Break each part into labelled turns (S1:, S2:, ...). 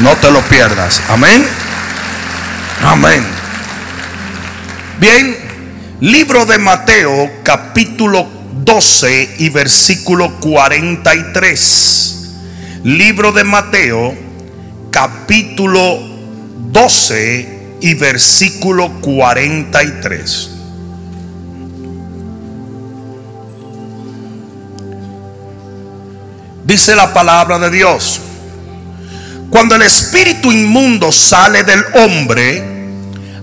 S1: No te lo pierdas. Amén. Amén. Bien, libro de Mateo capítulo 12 y versículo 43. Libro de Mateo capítulo 12 y versículo 43. Dice la palabra de Dios. Cuando el espíritu inmundo sale del hombre,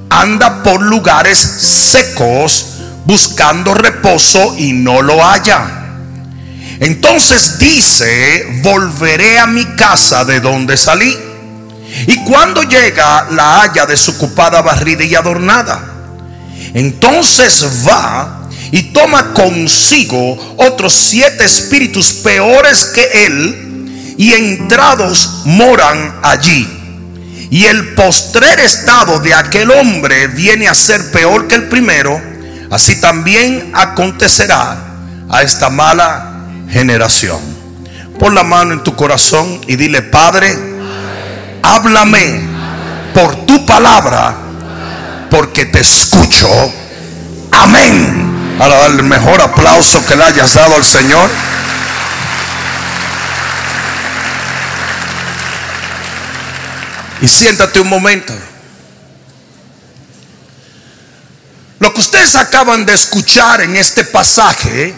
S1: anda por lugares secos buscando reposo y no lo halla. Entonces dice, volveré a mi casa de donde salí. Y cuando llega, la halla desocupada, barrida y adornada. Entonces va y toma consigo otros siete espíritus peores que él y entrados moran allí. Y el postrer estado de aquel hombre viene a ser peor que el primero. Así también acontecerá a esta mala generación. Pon la mano en tu corazón y dile, Padre, háblame por tu palabra, porque te escucho. Amén. Para darle el mejor aplauso que le hayas dado al Señor. Y siéntate un momento. Lo que ustedes acaban de escuchar en este pasaje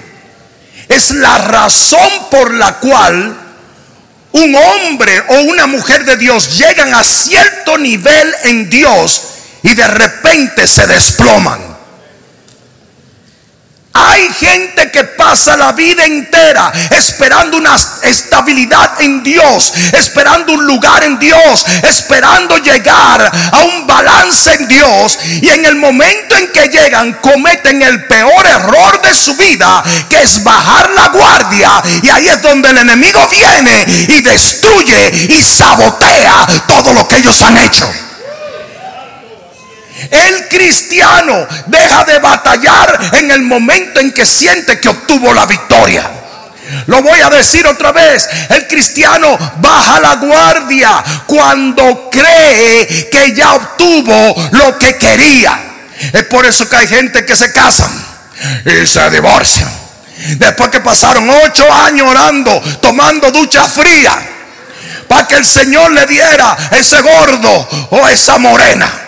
S1: es la razón por la cual un hombre o una mujer de Dios llegan a cierto nivel en Dios y de repente se desploman. Hay gente que pasa la vida entera esperando una estabilidad en Dios, esperando un lugar en Dios, esperando llegar a un balance en Dios. Y en el momento en que llegan cometen el peor error de su vida, que es bajar la guardia. Y ahí es donde el enemigo viene y destruye y sabotea todo lo que ellos han hecho. El cristiano deja de batallar en el momento en que siente que obtuvo la victoria. Lo voy a decir otra vez. El cristiano baja la guardia cuando cree que ya obtuvo lo que quería. Es por eso que hay gente que se casan y se divorcian. Después que pasaron ocho años orando, tomando ducha fría, para que el Señor le diera ese gordo o esa morena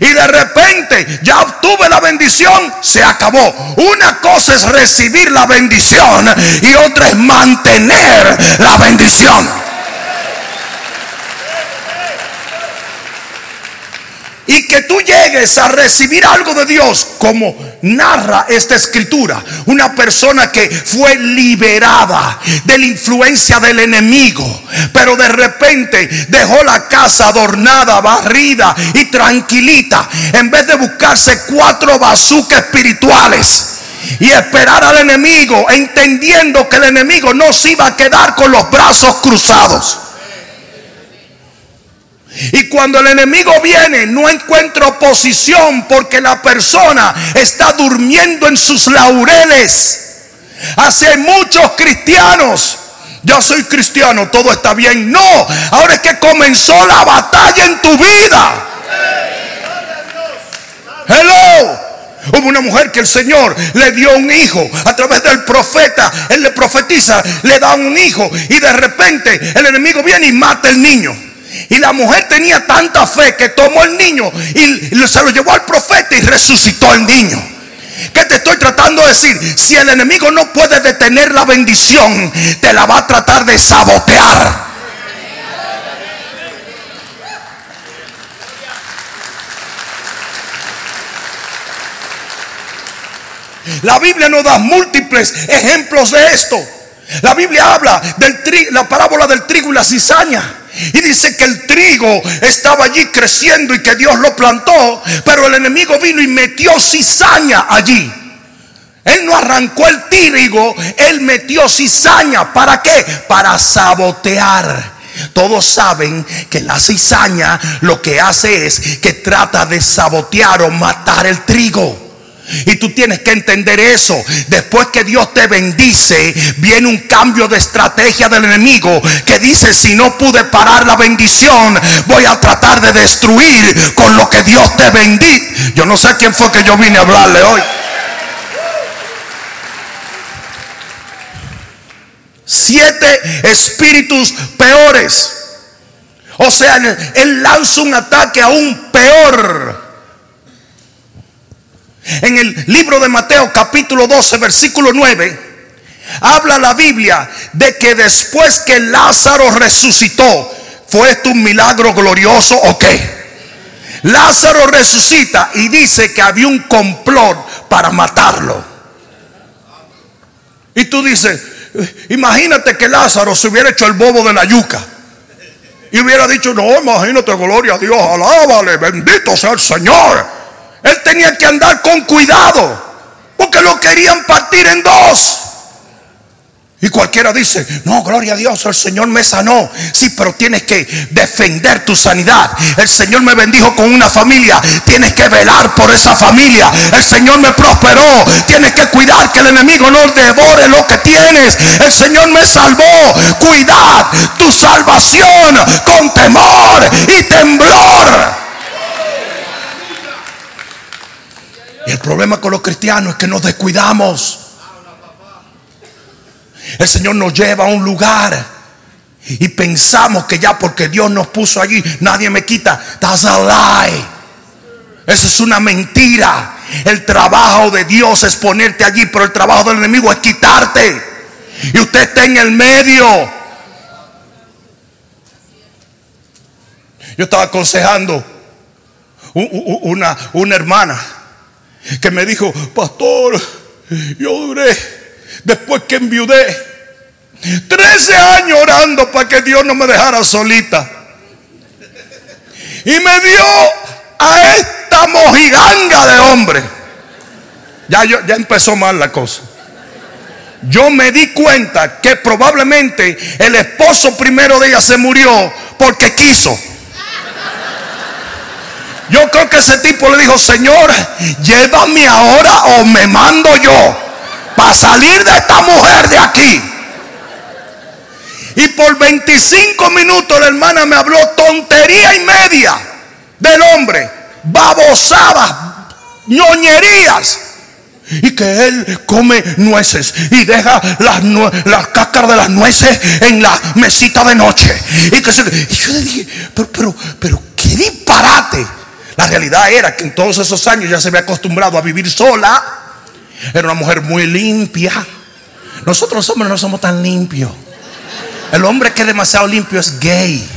S1: y de repente ya obtuve la bendición, se acabó. Una cosa es recibir la bendición y otra es mantener la bendición. Y que tú llegues a recibir algo de Dios, como narra esta escritura, una persona que fue liberada de la influencia del enemigo, pero de repente dejó la casa adornada, barrida y tranquilita, en vez de buscarse cuatro bazucas espirituales y esperar al enemigo, entendiendo que el enemigo no se iba a quedar con los brazos cruzados. Y cuando el enemigo viene, no encuentra oposición porque la persona está durmiendo en sus laureles. Hace muchos cristianos. Yo soy cristiano, todo está bien. No, ahora es que comenzó la batalla en tu vida. Hello. Hubo una mujer que el Señor le dio un hijo a través del profeta. Él le profetiza, le da un hijo y de repente el enemigo viene y mata el niño. Y la mujer tenía tanta fe que tomó el niño y se lo llevó al profeta y resucitó el niño. ¿Qué te estoy tratando de decir? Si el enemigo no puede detener la bendición, te la va a tratar de sabotear. La Biblia nos da múltiples ejemplos de esto. La Biblia habla de la parábola del trigo y la cizaña. Y dice que el trigo estaba allí creciendo y que Dios lo plantó, pero el enemigo vino y metió cizaña allí. Él no arrancó el trigo, él metió cizaña. ¿Para qué? Para sabotear. Todos saben que la cizaña lo que hace es que trata de sabotear o matar el trigo. Y tú tienes que entender eso. Después que Dios te bendice, viene un cambio de estrategia del enemigo que dice, si no pude parar la bendición, voy a tratar de destruir con lo que Dios te bendice. Yo no sé quién fue que yo vine a hablarle hoy. Siete espíritus peores. O sea, él lanza un ataque aún peor. En el libro de Mateo capítulo 12, versículo 9, habla la Biblia de que después que Lázaro resucitó, ¿fue esto un milagro glorioso o qué? Lázaro resucita y dice que había un complot para matarlo. Y tú dices, imagínate que Lázaro se hubiera hecho el bobo de la yuca. Y hubiera dicho, no, imagínate, gloria a Dios, alábale, bendito sea el Señor. Él tenía que andar con cuidado, porque lo querían partir en dos. Y cualquiera dice, no, gloria a Dios, el Señor me sanó. Sí, pero tienes que defender tu sanidad. El Señor me bendijo con una familia. Tienes que velar por esa familia. El Señor me prosperó. Tienes que cuidar que el enemigo no devore lo que tienes. El Señor me salvó. Cuidad tu salvación con temor y temblor. El problema con los cristianos es que nos descuidamos. El Señor nos lleva a un lugar y pensamos que ya porque Dios nos puso allí, nadie me quita. That's a lie. Eso es una mentira. El trabajo de Dios es ponerte allí, pero el trabajo del enemigo es quitarte. Y usted está en el medio. Yo estaba aconsejando una, una hermana que me dijo, pastor, yo duré, después que enviudé, 13 años orando para que Dios no me dejara solita. Y me dio a esta mojiganga de hombre. Ya, ya empezó mal la cosa. Yo me di cuenta que probablemente el esposo primero de ella se murió porque quiso. Yo creo que ese tipo le dijo, Señor, llévame ahora o me mando yo para salir de esta mujer de aquí. Y por 25 minutos la hermana me habló tontería y media del hombre, babosadas, ñoñerías. Y que él come nueces y deja las, cáscaras de las nueces en la mesita de noche. Y que se, yo le dije, pero, pero, pero, qué disparate. La realidad era que en todos esos años ya se había acostumbrado a vivir sola. Era una mujer muy limpia. Nosotros los hombres no somos tan limpios. El hombre que es demasiado limpio es gay.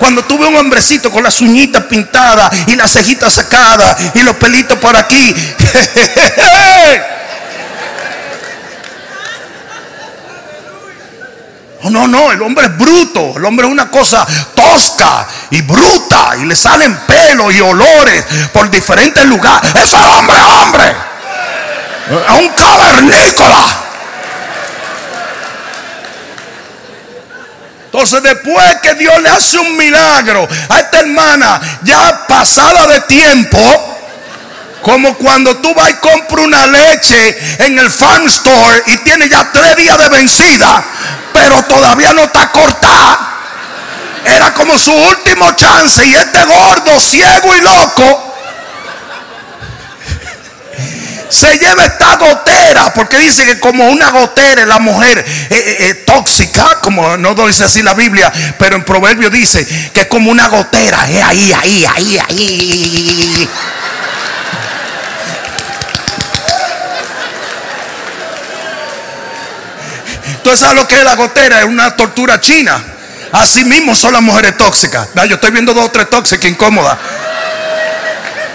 S1: Cuando tuve un hombrecito con las uñitas pintadas y las cejitas sacadas y los pelitos por aquí. No, no, el hombre es bruto. El hombre es una cosa tosca y bruta. Y le salen pelos y olores por diferentes lugares. Eso es hombre, hombre. Es un cavernícola. Entonces después que Dios le hace un milagro a esta hermana ya pasada de tiempo, como cuando tú vas y compras una leche en el farm store y tiene ya tres días de vencida, pero todavía no está cortada. Era como su último chance y este gordo, ciego y loco se lleva esta gotera, porque dice que como una gotera es la mujer eh, eh, eh, tóxica, como no dice así la Biblia, pero en Proverbio dice que es como una gotera, ahí, ahí, ahí, ahí. Entonces, ¿sabes lo que es la gotera? Es una tortura china. Así mismo son las mujeres tóxicas. Yo estoy viendo dos o tres tóxicas incómodas.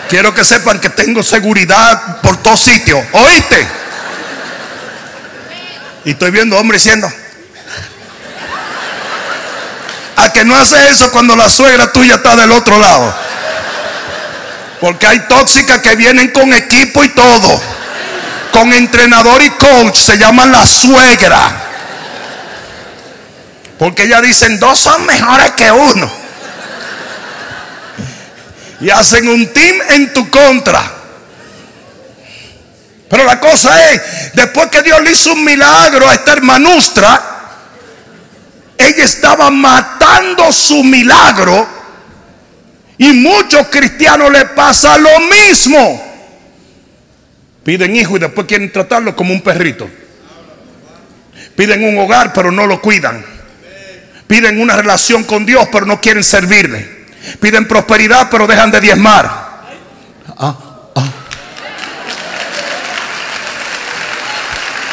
S1: Quiero que sepan que tengo seguridad por todos sitios. ¿Oíste? Y estoy viendo hombres diciendo. A que no hace eso cuando la suegra tuya está del otro lado. Porque hay tóxicas que vienen con equipo y todo. Con entrenador y coach. Se llaman la suegra. Porque ellas dicen, dos son mejores que uno. y hacen un team en tu contra. Pero la cosa es, después que Dios le hizo un milagro a esta hermanustra, ella estaba matando su milagro y muchos cristianos le pasa lo mismo. Piden hijo y después quieren tratarlo como un perrito. Piden un hogar pero no lo cuidan. Piden una relación con Dios, pero no quieren servirle. Piden prosperidad, pero dejan de diezmar. Ah,